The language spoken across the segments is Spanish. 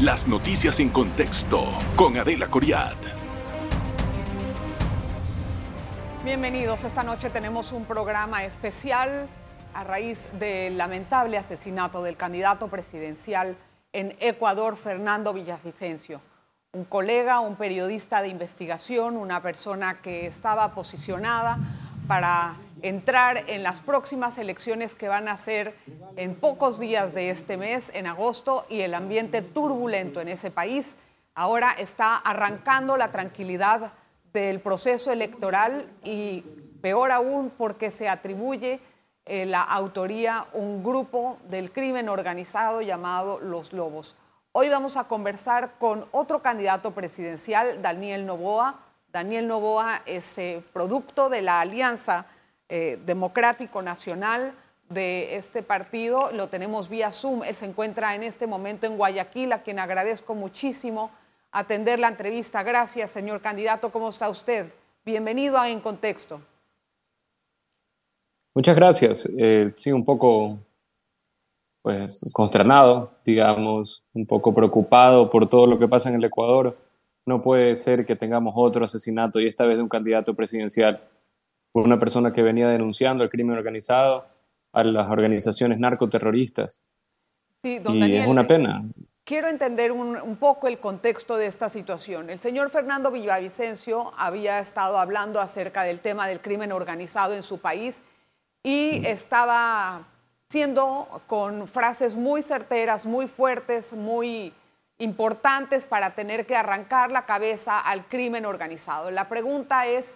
Las noticias en contexto con Adela Coriad. Bienvenidos. Esta noche tenemos un programa especial a raíz del lamentable asesinato del candidato presidencial en Ecuador, Fernando Villavicencio. Un colega, un periodista de investigación, una persona que estaba posicionada para entrar en las próximas elecciones que van a ser en pocos días de este mes, en agosto, y el ambiente turbulento en ese país ahora está arrancando la tranquilidad del proceso electoral y peor aún porque se atribuye eh, la autoría un grupo del crimen organizado llamado Los Lobos. Hoy vamos a conversar con otro candidato presidencial, Daniel Novoa. Daniel Novoa es eh, producto de la alianza eh, democrático nacional de este partido. Lo tenemos vía Zoom. Él se encuentra en este momento en Guayaquil, a quien agradezco muchísimo atender la entrevista. Gracias, señor candidato. ¿Cómo está usted? Bienvenido a En Contexto. Muchas gracias. Eh, sí, un poco pues, consternado, digamos, un poco preocupado por todo lo que pasa en el Ecuador. No puede ser que tengamos otro asesinato y esta vez de un candidato presidencial por una persona que venía denunciando el crimen organizado a las organizaciones narcoterroristas. Sí, don y es una pena. Quiero entender un, un, poco el contexto de esta situación. El señor Fernando Villavicencio había estado hablando acerca del tema del crimen organizado en su país y estaba siendo con frases muy certeras, muy fuertes, muy importantes para tener que arrancar la cabeza al crimen organizado. La pregunta es,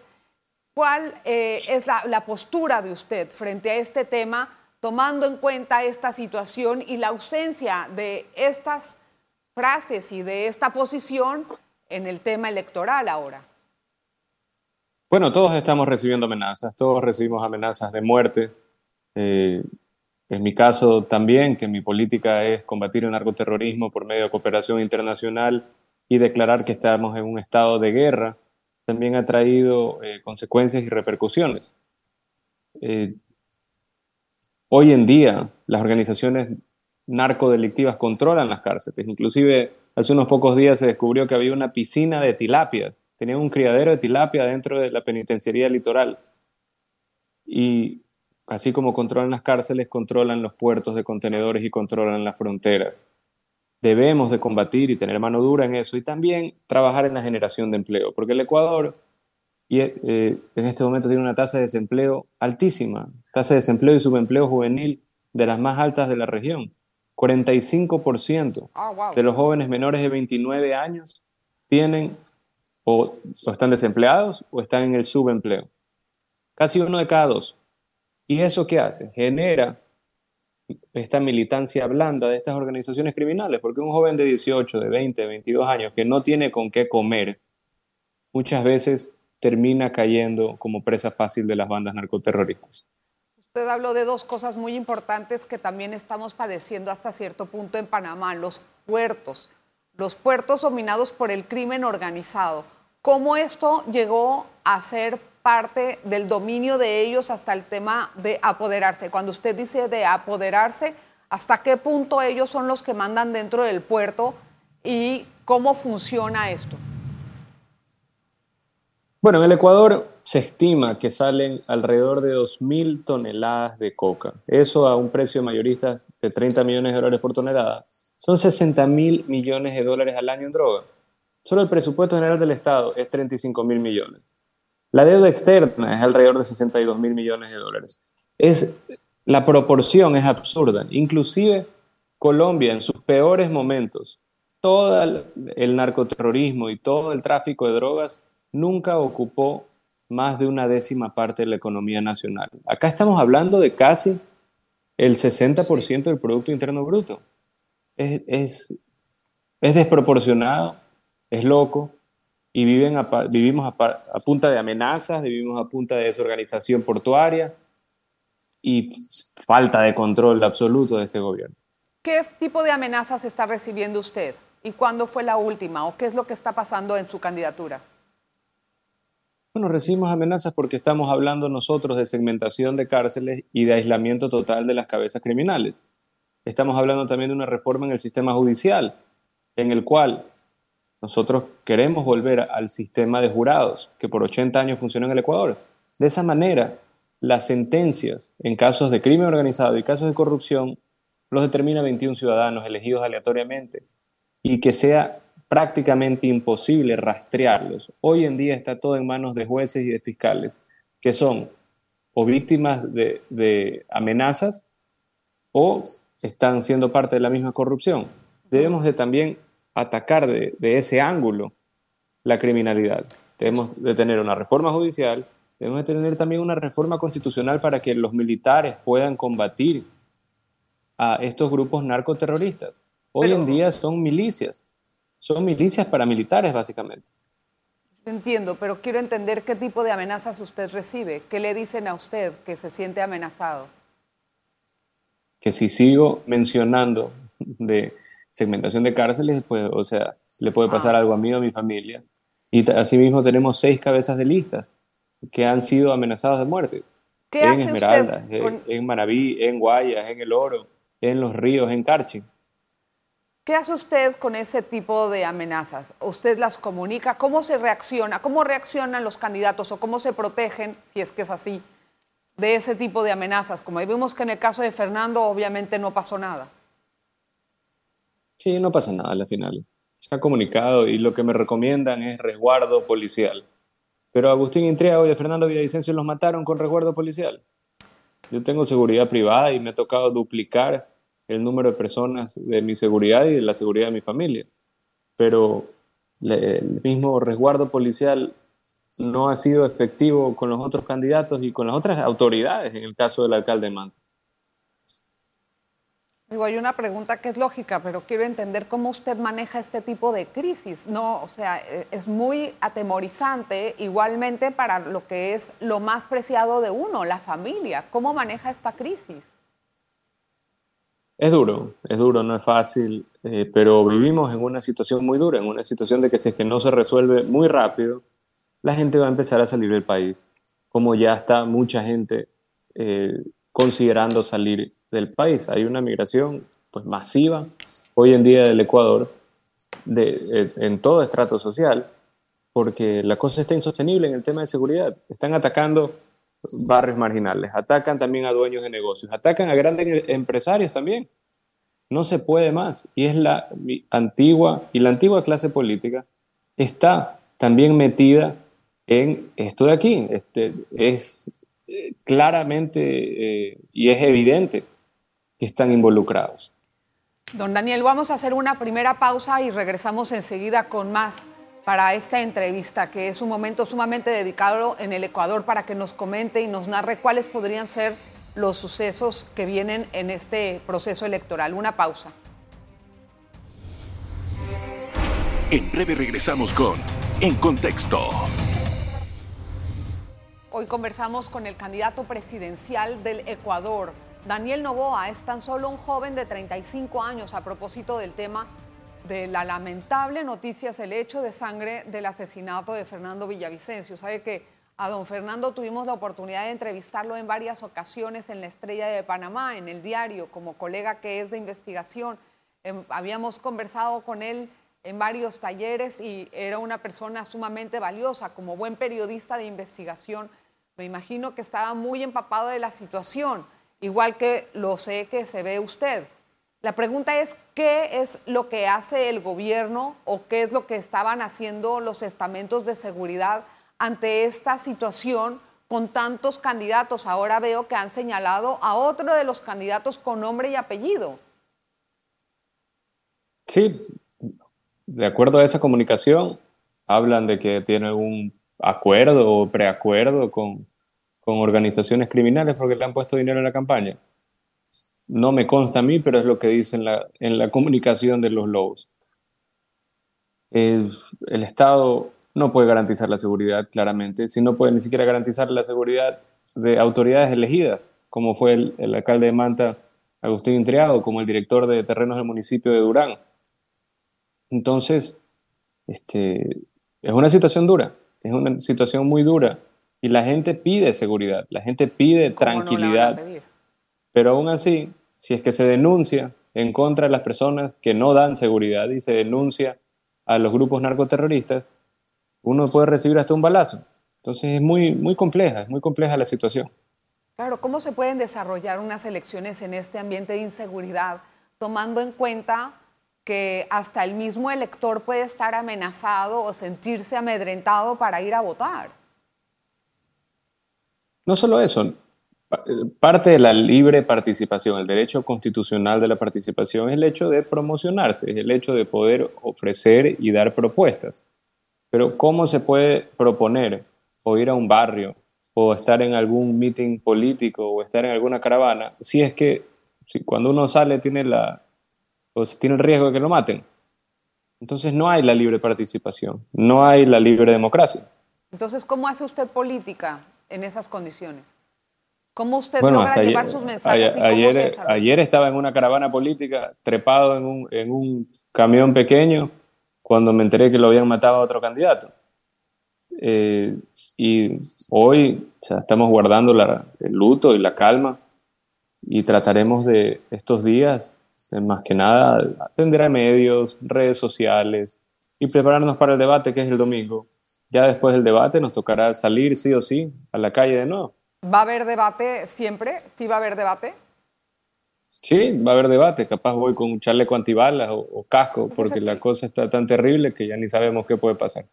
¿Cuál eh, es la, postura de usted frente a este tema, tomando en cuenta esta situación y la ausencia de estas frases y de esta posición en el tema electoral ahora? Bueno, todos estamos recibiendo amenazas, todos recibimos amenazas de muerte. Eh, en mi caso también, que mi política es combatir el narcoterrorismo por medio de cooperación internacional y declarar que estamos en un estado de guerra también ha traído eh, consecuencias y repercusiones. Eh, hoy en día las organizaciones narcodelictivas controlan las cárceles. Inclusive hace unos pocos días se descubrió que había una piscina de tilapia. Tenían un criadero de tilapia dentro de la penitenciaría litoral. Y así como controlan las cárceles, controlan los puertos de contenedores y controlan las fronteras debemos de combatir y tener mano dura en eso y también trabajar en la generación de empleo, porque el Ecuador y, eh, en este momento tiene una tasa de desempleo altísima, tasa de desempleo y subempleo juvenil de las más altas de la región. 45% de los jóvenes menores de 29 años tienen o, o están desempleados o están en el subempleo. Casi uno de cada dos. ¿Y eso qué hace? Genera esta militancia blanda de estas organizaciones criminales, porque un joven de 18, de 20, de 22 años que no tiene con qué comer, muchas veces termina cayendo como presa fácil de las bandas narcoterroristas. Usted habló de dos cosas muy importantes que también estamos padeciendo hasta cierto punto en Panamá, los puertos, los puertos dominados por el crimen organizado. ¿Cómo esto llegó a ser parte del dominio de ellos hasta el tema de apoderarse. Cuando usted dice de apoderarse, ¿hasta qué punto ellos son los que mandan dentro del puerto y cómo funciona esto? Bueno, en el Ecuador se estima que salen alrededor de 2.000 toneladas de coca. Eso a un precio mayorista de 30 millones de dólares por tonelada. Son 60 mil millones de dólares al año en droga. Solo el presupuesto general del Estado es 35 mil millones. La deuda externa es alrededor de 62 mil millones de dólares. Es, la proporción es absurda. Inclusive Colombia en sus peores momentos, todo el narcoterrorismo y todo el tráfico de drogas nunca ocupó más de una décima parte de la economía nacional. Acá estamos hablando de casi el 60% del Producto Interno Bruto. Es, es, es desproporcionado, es loco, y viven vivimos a, punta de amenazas, vivimos a punta de desorganización portuaria y falta de control absoluto de este gobierno. ¿Qué tipo de amenazas está recibiendo usted? ¿Y cuándo fue la última? ¿O qué es lo que está pasando en su candidatura? Bueno, recibimos amenazas porque estamos hablando nosotros de segmentación de cárceles y de aislamiento total de las cabezas criminales. Estamos hablando también de una reforma en el sistema judicial en el cual nosotros queremos volver al sistema de jurados que por 80 años funcionó en el Ecuador. De esa manera, las sentencias en casos de crimen organizado y casos de corrupción los determina 21 ciudadanos elegidos aleatoriamente y que sea prácticamente imposible rastrearlos. Hoy en día está todo en manos de jueces y de fiscales, que son o víctimas de, amenazas o están siendo parte de la misma corrupción. Debemos de también atacar de, ese ángulo la criminalidad. Debemos de tener una reforma judicial, debemos de tener también una reforma constitucional para que los militares puedan combatir a estos grupos narcoterroristas. Hoy en día son milicias, son milicias paramilitares básicamente. Entiendo, pero quiero entender qué tipo de amenazas usted recibe. ¿Qué le dicen a usted que se siente amenazado? Que si sigo mencionando de segmentación de cárceles, pues, o sea, le puede pasar ah. algo a mí o a mi familia. Y asimismo tenemos seis cabezas de listas que han sido amenazadas de muerte. ¿Qué en Esmeralda, en, Manaví, en Guayas, en El Oro, en Los Ríos, en Carchi. ¿Qué hace usted con ese tipo de amenazas? ¿Usted las comunica? ¿Cómo se reacciona? ¿Cómo reaccionan los candidatos o cómo se protegen, si es que es así, de ese tipo de amenazas? Como vimos que en el caso de Fernando obviamente no pasó nada. Sí, no pasa nada al final. Se ha comunicado y lo que me recomiendan es resguardo policial. Pero Agustín Intriago y Fernando Villavicencio los mataron con resguardo policial. Yo tengo seguridad privada y me ha tocado duplicar el número de personas de mi seguridad y de la seguridad de mi familia. Pero el mismo resguardo policial no ha sido efectivo con los otros candidatos y con las otras autoridades, en el caso del alcalde Manta. Digo, hay una pregunta que es lógica, pero quiero entender cómo usted maneja este tipo de crisis. No, o sea, e, es muy atemorizante igualmente para lo que es lo más preciado de uno, la familia. ¿Cómo maneja esta crisis? Es duro, es duro, no es fácil, eh, pero vivimos en una situación muy dura, en una situación de que si es que no se resuelve muy rápido, la gente va a empezar a salir del país, como ya está mucha gente eh, considerando salir del país. Hay una migración pues, masiva hoy en día del Ecuador de, en todo estrato social, porque la cosa está insostenible en el tema de seguridad. Están atacando barrios marginales, atacan también a dueños de negocios, atacan a grandes empresarios también. No se puede más. Y es la antigua, y la antigua clase política está también metida en esto de aquí. Este, es eh, claramente eh, y es evidente que están involucrados. Don Daniel, vamos a hacer una primera pausa y regresamos enseguida con más para esta entrevista, que es un momento sumamente dedicado en el Ecuador para que nos comente y nos narre cuáles podrían ser los sucesos que vienen en este proceso electoral. Una pausa. En breve regresamos con En Contexto. Hoy conversamos con el candidato presidencial del Ecuador. Daniel Novoa es tan solo un joven de 35 años a propósito del tema de la lamentable noticia es el hecho de sangre del asesinato de Fernando Villavicencio. Sabe que a don Fernando tuvimos la oportunidad de entrevistarlo en varias ocasiones en la Estrella de Panamá, en el diario, como colega que es de investigación. Em, habíamos conversado con él en varios talleres y era una persona sumamente valiosa, como buen periodista de investigación. Me imagino que estaba muy empapado de la situación, igual que lo sé que se ve usted. La pregunta es, ¿qué es lo que hace el gobierno o qué es lo que estaban haciendo los estamentos de seguridad ante esta situación con tantos candidatos? Ahora veo que han señalado a otro de los candidatos con nombre y apellido. Sí, de acuerdo a esa comunicación, hablan de que tiene un acuerdo o preacuerdo con, con organizaciones criminales porque le han puesto dinero en la campaña. No me consta a mí, pero es lo que dice en la, comunicación de los lobos. El, Estado no puede garantizar la seguridad, claramente, si no puede ni siquiera garantizar la seguridad de autoridades elegidas, como fue el, el alcalde de Manta, Agustín Intriado, como el director de terrenos del municipio de Durán. Entonces, este, es una situación dura, es una situación muy dura, y la gente pide seguridad, la gente pide tranquilidad. Pero aún así, si es que se denuncia en contra de las personas que no dan seguridad y se denuncia a los grupos narcoterroristas, uno puede recibir hasta un balazo. Entonces es muy, muy compleja, es muy compleja la situación. Claro, ¿cómo se pueden desarrollar unas elecciones en este ambiente de inseguridad, tomando en cuenta que hasta el mismo elector puede estar amenazado o sentirse amedrentado para ir a votar? No solo eso, parte de la libre participación, el derecho constitucional de la participación es el hecho de promocionarse, es el hecho de poder ofrecer y dar propuestas. Pero ¿cómo se puede proponer o ir a un barrio o estar en algún meeting político o estar en alguna caravana si es que cuando uno sale tiene, la, o tiene el riesgo de que lo maten? Entonces no hay la libre participación, no hay la libre democracia. Entonces, ¿cómo hace usted política en esas condiciones? ¿Cómo usted logra llevar sus mensajes? Ayer, ayer, estaba en una caravana política, trepado en un, en un, camión pequeño, cuando me enteré que lo habían matado a otro candidato. Eh, y hoy estamos guardando la, el luto y la calma y trataremos de estos días, más que nada, atender a medios, redes sociales y prepararnos para el debate que es el domingo. Ya después del debate nos tocará salir sí o sí a la calle de nuevo. ¿Va a haber debate siempre? ¿Sí va a haber debate? Sí, va a haber debate. Capaz voy con un chaleco antibalas o, casco, porque la cosa está tan terrible que ya ni sabemos qué puede pasar.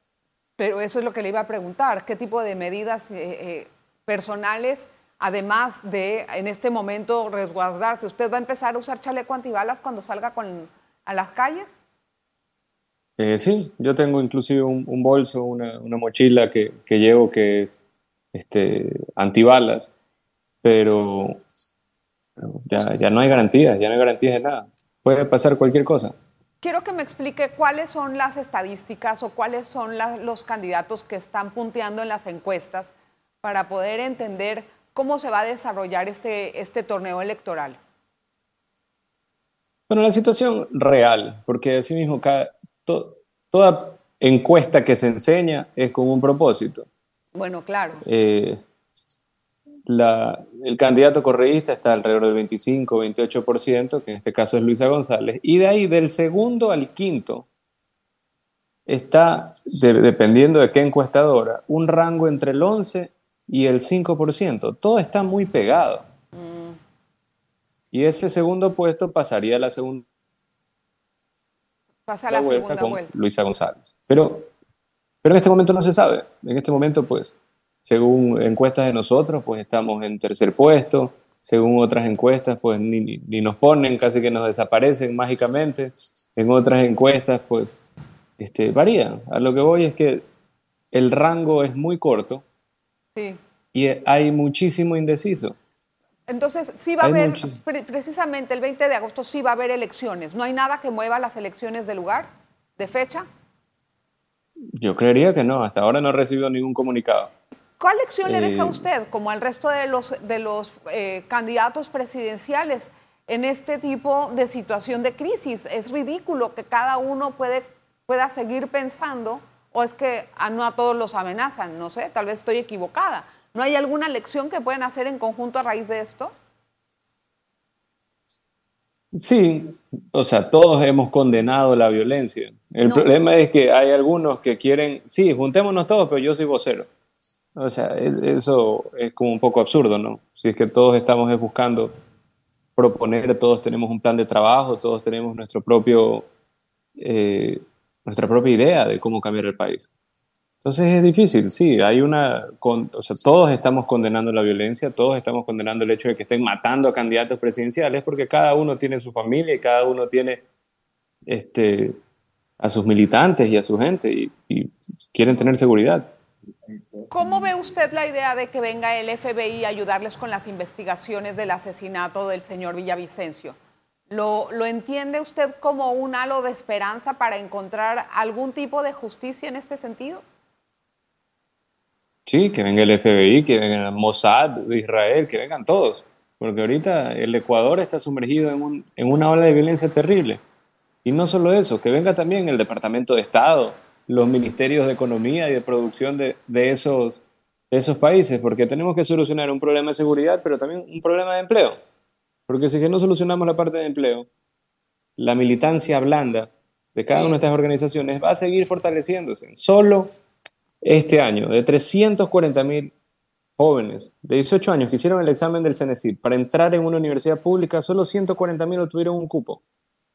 Pero eso es lo que le iba a preguntar. ¿Qué tipo de medidas eh, eh, personales, además de en este momento resguardarse? ¿Usted va a empezar a usar chaleco antibalas cuando salga con, a las calles? Eh, sí, yo tengo inclusive un, bolso, una, mochila que, que llevo que es este, antibalas, pero ya, ya no hay garantías, ya no hay garantías de nada. Puede pasar cualquier cosa. Quiero que me explique cuáles son las estadísticas o cuáles son los candidatos que están punteando en las encuestas para poder entender cómo se va a desarrollar este, este torneo electoral. Bueno, la situación real, porque asimismo cada, toda encuesta que se enseña es con un propósito. Bueno, claro. Eh, el candidato correísta está alrededor del 25, 28%, que en este caso es Luisa González, y de ahí del segundo al quinto está, dependiendo de qué encuestadora, un rango entre el 11 y el 5%. Todo está muy pegado. Mm. Y ese segundo puesto pasaría a la segunda Pasa la vuelta segunda vuelta. Luisa González. Pero pero en este momento no se sabe. En este momento, pues, según encuestas de nosotros, pues estamos en tercer puesto. Según otras encuestas, pues ni, ni nos ponen, casi que nos desaparecen mágicamente. En otras encuestas, pues, este, varía. A lo que voy es que el rango es muy corto sí. y hay muchísimo indeciso. Entonces, sí va a haber, precisamente el 20 de agosto sí va a haber elecciones. ¿No hay nada que mueva las elecciones de lugar, de fecha? Yo creería que no, hasta ahora no he recibido ningún comunicado. ¿Cuál lección le deja a eh, usted, como al resto de los, de los eh, candidatos presidenciales, en este tipo de situación de crisis? Es ridículo que cada uno puede, pueda seguir pensando, o es que a, no a todos los amenazan, no sé, tal vez estoy equivocada. ¿No hay alguna lección que pueden hacer en conjunto a raíz de esto? Sí, o sea, todos hemos condenado la violencia. El problema es que hay algunos que quieren, sí, juntémonos todos, pero yo soy vocero. O sea, e, eso es como un poco absurdo, ¿no? Si es que todos estamos buscando proponer, todos tenemos un plan de trabajo, todos tenemos nuestro propio, eh, nuestra propia idea de cómo cambiar el país. Entonces es difícil, sí, hay una, o sea, todos estamos condenando la violencia, todos estamos condenando el hecho de que estén matando a candidatos presidenciales, porque cada uno tiene su familia y cada uno tiene este, a sus militantes y a su gente y, y quieren tener seguridad. ¿Cómo ve usted la idea de que venga el FBI a ayudarles con las investigaciones del asesinato del señor Villavicencio? ¿Lo, ¿Lo, entiende usted como un halo de esperanza para encontrar algún tipo de justicia en este sentido? Sí, que venga el FBI, que venga el Mossad de Israel, que vengan todos. Porque ahorita el Ecuador está sumergido en, un, en una ola de violencia terrible. Y no solo eso, que venga también el Departamento de Estado, los ministerios de Economía y de Producción de, esos, países, porque tenemos que solucionar un problema de seguridad, pero también un problema de empleo. Porque si no solucionamos la parte de empleo, la militancia blanda de cada una de estas organizaciones va a seguir fortaleciéndose. Solo este año, de 340 mil jóvenes de 18 años que hicieron el examen del CENESID para entrar en una universidad pública, solo 140 mil obtuvieron un cupo.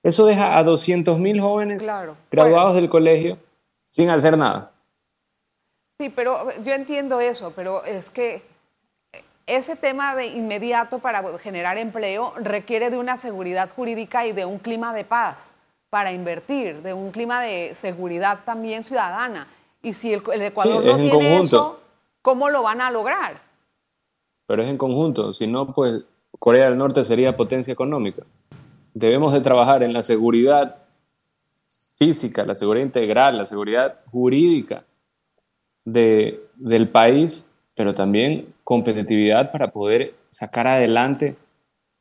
Eso deja a 200 mil jóvenes graduados del colegio sin hacer nada. Sí, pero yo entiendo eso, pero es que ese tema de inmediato para generar empleo requiere de una seguridad jurídica y de un clima de paz para invertir, de un clima de seguridad también ciudadana. Y si el, Ecuador no tiene eso, ¿cómo lo van a lograr? Pero es en conjunto, si no, pues Corea del Norte sería potencia económica. Debemos de trabajar en la seguridad física, la seguridad integral, la seguridad jurídica de, del país, pero también competitividad para poder sacar adelante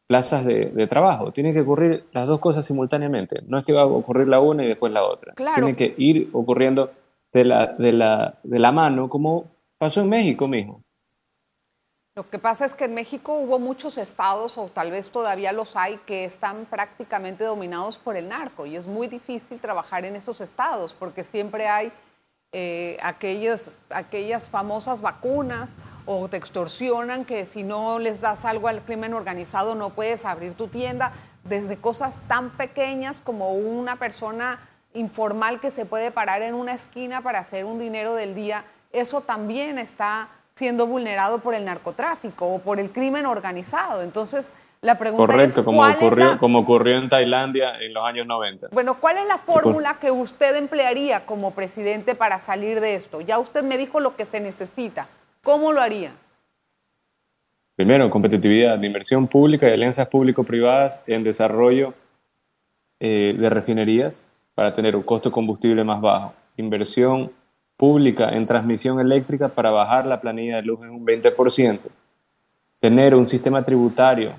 plazas de, trabajo. Tienen que ocurrir las dos cosas simultáneamente. No es que va a ocurrir la una y después la otra. Tienen que ir ocurriendo de la, de, la, de la mano, como pasó en México mismo. Lo que pasa es que en México hubo muchos estados, o tal vez todavía los hay, que están prácticamente dominados por el narco. Y es muy difícil trabajar en esos estados, porque siempre hay eh, aquellas famosas vacunas o te extorsionan que si no les das algo al crimen organizado no puedes abrir tu tienda, desde cosas tan pequeñas como una persona informal que se puede parar en una esquina para hacer un dinero del día, eso también está siendo vulnerado por el narcotráfico o por el crimen organizado. Entonces, la pregunta Correcto, como, ocurrió, como ocurrió en Tailandia en los años 90. Bueno, ¿cuál es la fórmula que usted emplearía como presidente para salir de esto? Ya usted me dijo lo que se necesita. ¿Cómo lo haría? Primero, competitividad, de inversión pública y alianzas público-privadas en desarrollo eh, de refinerías para tener un costo de combustible más bajo. Inversión pública en transmisión eléctrica para bajar la planilla de luz en un 20%. Tener un sistema tributario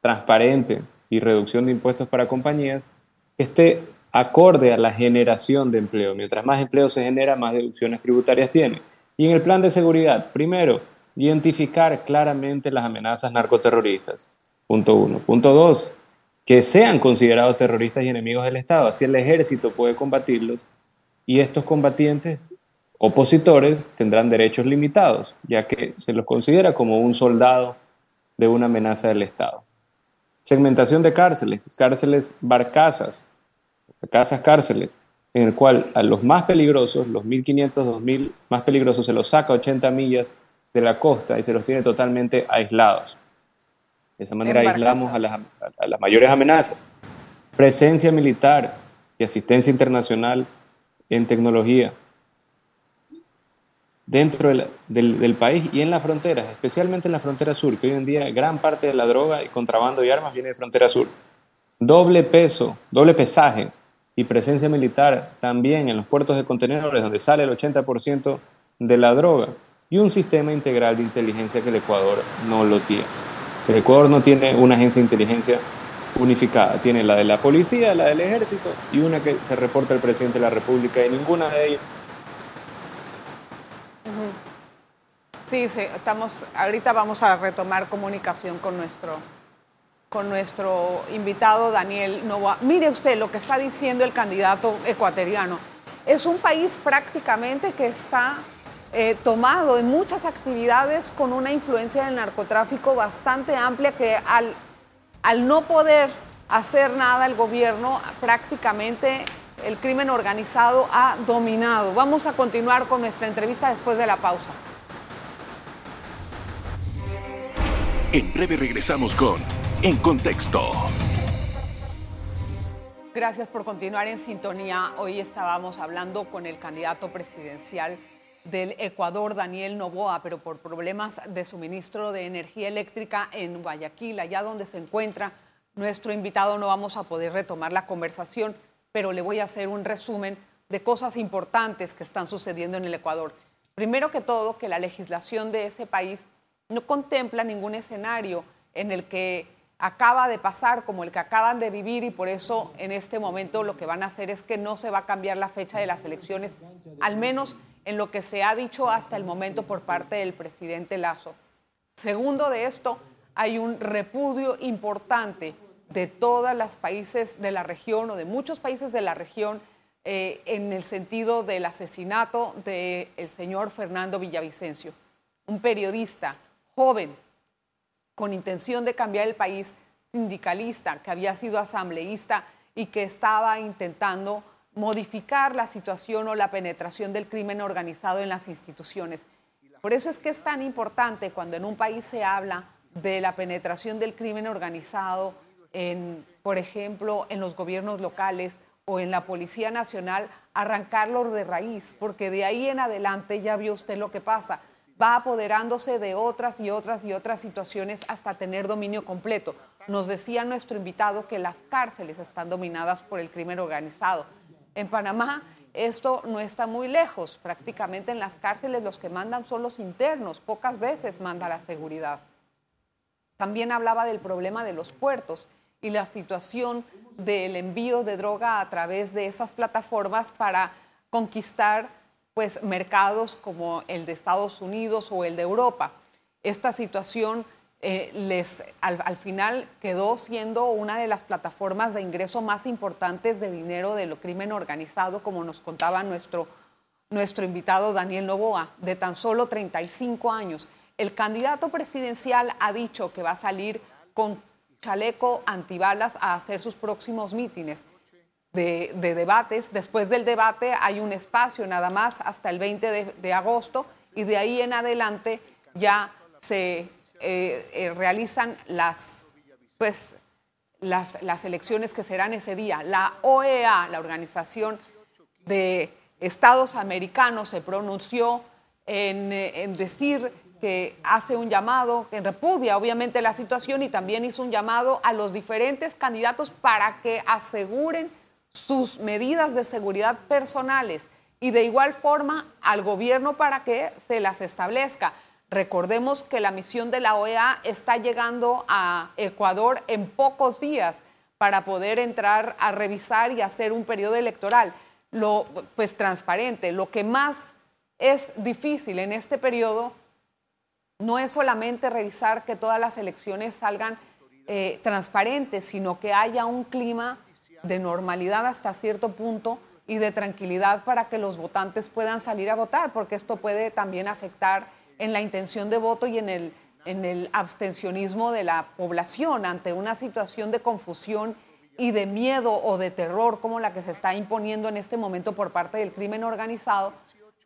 transparente y reducción de impuestos para compañías que esté acorde a la generación de empleo. Mientras más empleo se genera, más deducciones tributarias tiene. Y en el plan de seguridad, primero, identificar claramente las amenazas narcoterroristas. Punto uno. Punto dos, que sean considerados terroristas y enemigos del Estado. Así el ejército puede combatirlos y estos combatientes opositores tendrán derechos limitados, ya que se los considera como un soldado de una amenaza del Estado. Segmentación de cárceles, cárceles barcazas, casas cárceles, en el cual a los más peligrosos, los 1.500, 2.000 más peligrosos, se los saca 80 millas de la costa y se los tiene totalmente aislados. De esa manera aislamos a las, a las mayores amenazas. Presencia militar y asistencia internacional en tecnología dentro del, país y en las fronteras, especialmente en la frontera sur, que hoy en día gran parte de la droga y contrabando y armas viene de frontera sur. Doble peso, doble pesaje y presencia militar también en los puertos de contenedores, donde sale el 80% de la droga, y un sistema integral de inteligencia que el Ecuador no lo tiene. El Ecuador no tiene una agencia de inteligencia unificada, tiene la de la policía, la del ejército y una que se reporta al presidente de la República y ninguna de ellas Sí, sí, estamos, ahorita vamos a retomar comunicación con nuestro, con nuestro invitado Daniel Novoa. Mire usted lo que está diciendo el candidato ecuatoriano. Es un país prácticamente que está eh, tomado en muchas actividades con una influencia del narcotráfico bastante amplia que al, al no poder hacer nada el gobierno prácticamente el crimen organizado ha dominado. Vamos a continuar con nuestra entrevista después de la pausa. En breve regresamos con En Contexto. Gracias por continuar en sintonía. Hoy estábamos hablando con el candidato presidencial del Ecuador, Daniel Novoa, pero por problemas de suministro de energía eléctrica en Guayaquil, allá donde se encuentra nuestro invitado, no vamos a poder retomar la conversación, pero le voy a hacer un resumen de cosas importantes que están sucediendo en el Ecuador. Primero que todo, que la legislación de ese país no contempla ningún escenario en el que acaba de pasar como el que acaban de vivir y por eso en este momento lo que van a hacer es que no se va a cambiar la fecha de las elecciones, al menos en lo que se ha dicho hasta el momento por parte del presidente Lazo. Segundo de esto, hay un repudio importante de todos los países de la región o de muchos países de la región eh, en el sentido del asesinato del señor Fernando Villavicencio, un periodista joven con intención de cambiar el país, sindicalista, que había sido asambleísta y que estaba intentando modificar la situación o la penetración del crimen organizado en las instituciones. Por eso es que es tan importante cuando en un país se habla de la penetración del crimen organizado en, por ejemplo, en los gobiernos locales o en la Policía Nacional, arrancarlo de raíz, porque de ahí en adelante ya vio usted lo que pasa. Va apoderándose de otras y otras y otras situaciones hasta tener dominio completo. Nos decía nuestro invitado que las cárceles están dominadas por el crimen organizado. En Panamá esto no está muy lejos. Prácticamente en las cárceles los que mandan son los internos. Pocas veces manda la seguridad. También hablaba del problema de los puertos y la situación del envío de droga a través de esas plataformas para conquistar pues mercados como el de Estados Unidos o el de Europa. Esta situación eh, les, al, final quedó siendo una de las plataformas de ingreso más importantes de dinero del crimen organizado, como nos contaba nuestro, nuestro invitado Daniel Novoa, de tan solo 35 años. El candidato presidencial ha dicho que va a salir con chaleco antibalas a hacer sus próximos mítines de, debates. Después del debate hay un espacio nada más hasta el 20 de agosto y de ahí en adelante ya se eh, eh, realizan las, pues, las, las elecciones que serán ese día. La OEA, la Organización de Estados Americanos, se pronunció eh, en decir que hace un llamado, que repudia obviamente la situación y también hizo un llamado a los diferentes candidatos para que aseguren sus medidas de seguridad personales y de igual forma al gobierno para que se las establezca. Recordemos que la misión de la OEA está llegando a Ecuador en pocos días para poder entrar a revisar y hacer un periodo electoral, lo, pues transparente. Lo que más es difícil en este periodo no es solamente revisar que todas las elecciones salgan eh, transparentes, sino que haya un clima de normalidad hasta cierto punto y de tranquilidad para que los votantes puedan salir a votar, porque esto puede también afectar en la intención de voto y en el, en el abstencionismo de la población ante una situación de confusión y de miedo o de terror como la que se está imponiendo en este momento por parte del crimen organizado,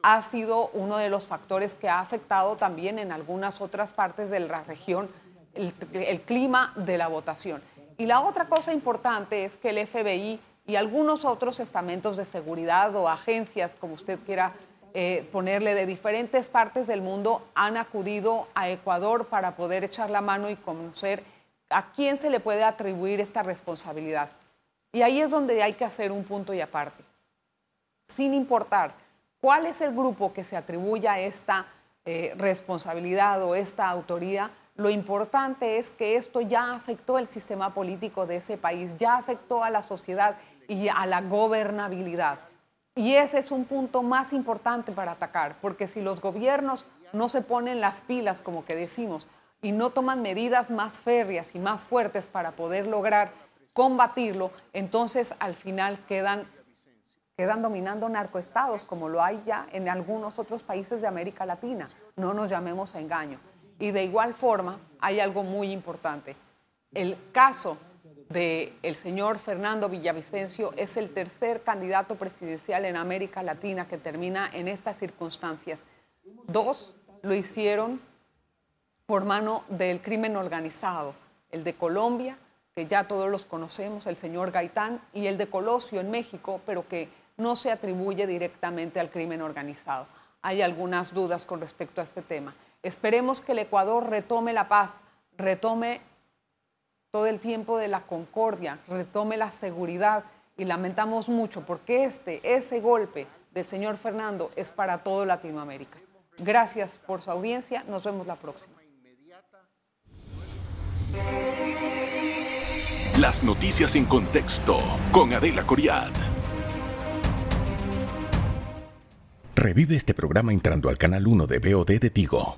ha sido uno de los factores que ha afectado también en algunas otras partes de la región el, el clima de la votación. Y la otra cosa importante es que el FBI y algunos otros estamentos de seguridad o agencias, como usted quiera eh, ponerle de diferentes partes del mundo han acudido a Ecuador para poder echar la mano y conocer a quién se le puede atribuir esta responsabilidad. Y ahí es donde hay que hacer un punto y aparte. Sin importar cuál es el grupo que se atribuya esta eh, responsabilidad o esta autoría, lo importante es que esto ya afectó el sistema político de ese país, ya afectó a la sociedad y a la gobernabilidad. Y ese es un punto más importante para atacar, porque si los gobiernos no se ponen las pilas, como que decimos, y no toman medidas más férreas y más fuertes para poder lograr combatirlo, entonces al final quedan, quedan dominando narcoestados, como lo hay ya en algunos otros países de América Latina. No nos llamemos a engaño. Y de igual forma, hay algo muy importante. El caso del el señor Fernando Villavicencio es el tercer candidato presidencial en América Latina que termina en estas circunstancias. Dos lo hicieron por mano del crimen organizado, el de Colombia, que ya todos los conocemos, el señor Gaitán, y el de Colosio en México, pero que no se atribuye directamente al crimen organizado. Hay algunas dudas con respecto a este tema. Esperemos que el Ecuador retome la paz, retome todo el tiempo de la concordia, retome la seguridad y lamentamos mucho porque este, ese golpe del señor Fernando es para todo Latinoamérica. Gracias por su audiencia, nos vemos la próxima. Las noticias en contexto con Adela Coriad. Revive este programa entrando al canal 1 de BOD de Tigo.